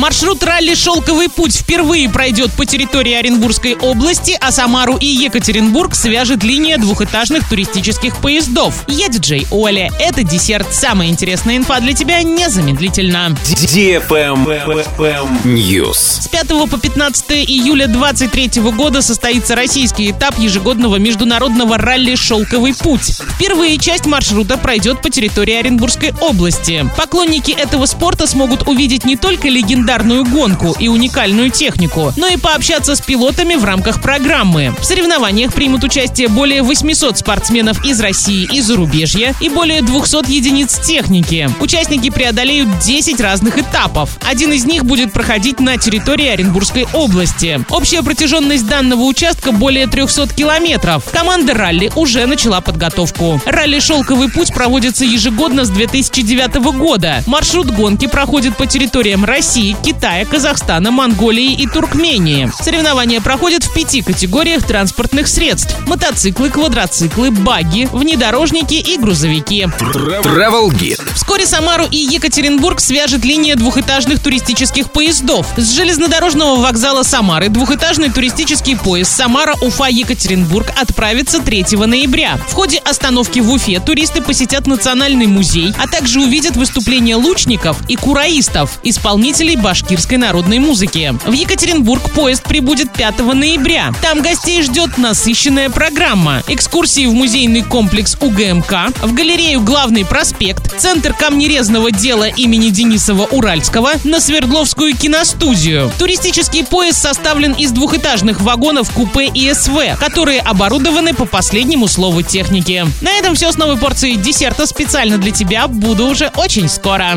Маршрут ралли «Шелковый путь» впервые пройдет по территории Оренбургской области, а Самару и Екатеринбург свяжет линия двухэтажных туристических поездов. Я диджей Оля. Это десерт. Самая интересная инфа для тебя незамедлительно. News. С 5 по 15 июля 2023 года состоится российский этап ежегодного международного ралли «Шелковый путь». Впервые часть маршрута пройдет по территории Оренбургской области. Поклонники этого спорта смогут увидеть не только легендарную гонку и уникальную технику, но и пообщаться с пилотами в рамках программы. В соревнованиях примут участие более 800 спортсменов из России и зарубежья и более 200 единиц техники. Участники преодолеют 10 разных этапов. Один из них будет проходить на территории Оренбургской области. Общая протяженность данного участка более 300 километров. Команда ралли уже начала подготовку. Ралли «Шелковый путь» проводится ежегодно с 2009 года. Маршрут гонки проходит по территориям России, Китая, Казахстана, Монголии и Туркмении. Соревнования проходят в пяти категориях транспортных средств. Мотоциклы, квадроциклы, баги, внедорожники и грузовики. Travel Guide. Вскоре Самару и Екатеринбург свяжет линия двухэтажных туристических поездов. С железнодорожного вокзала Самары двухэтажный туристический поезд Самара-Уфа-Екатеринбург отправится 3 ноября. В ходе остановки в Уфе туристы посетят Национальный музей, а также увидят выступления лучников и кураистов, исполнителей башкирской народной музыки. В Екатеринбург поезд прибудет 5 ноября. Там гостей ждет насыщенная программа. Экскурсии в музейный комплекс УГМК, в галерею «Главный проспект», центр камнерезного дела имени Денисова Уральского, на Свердловскую киностудию. Туристический поезд составлен из двухэтажных вагонов купе и СВ, которые оборудованы по последнему слову техники. На этом все с новой порцией десерта специально для тебя. Буду уже очень скоро.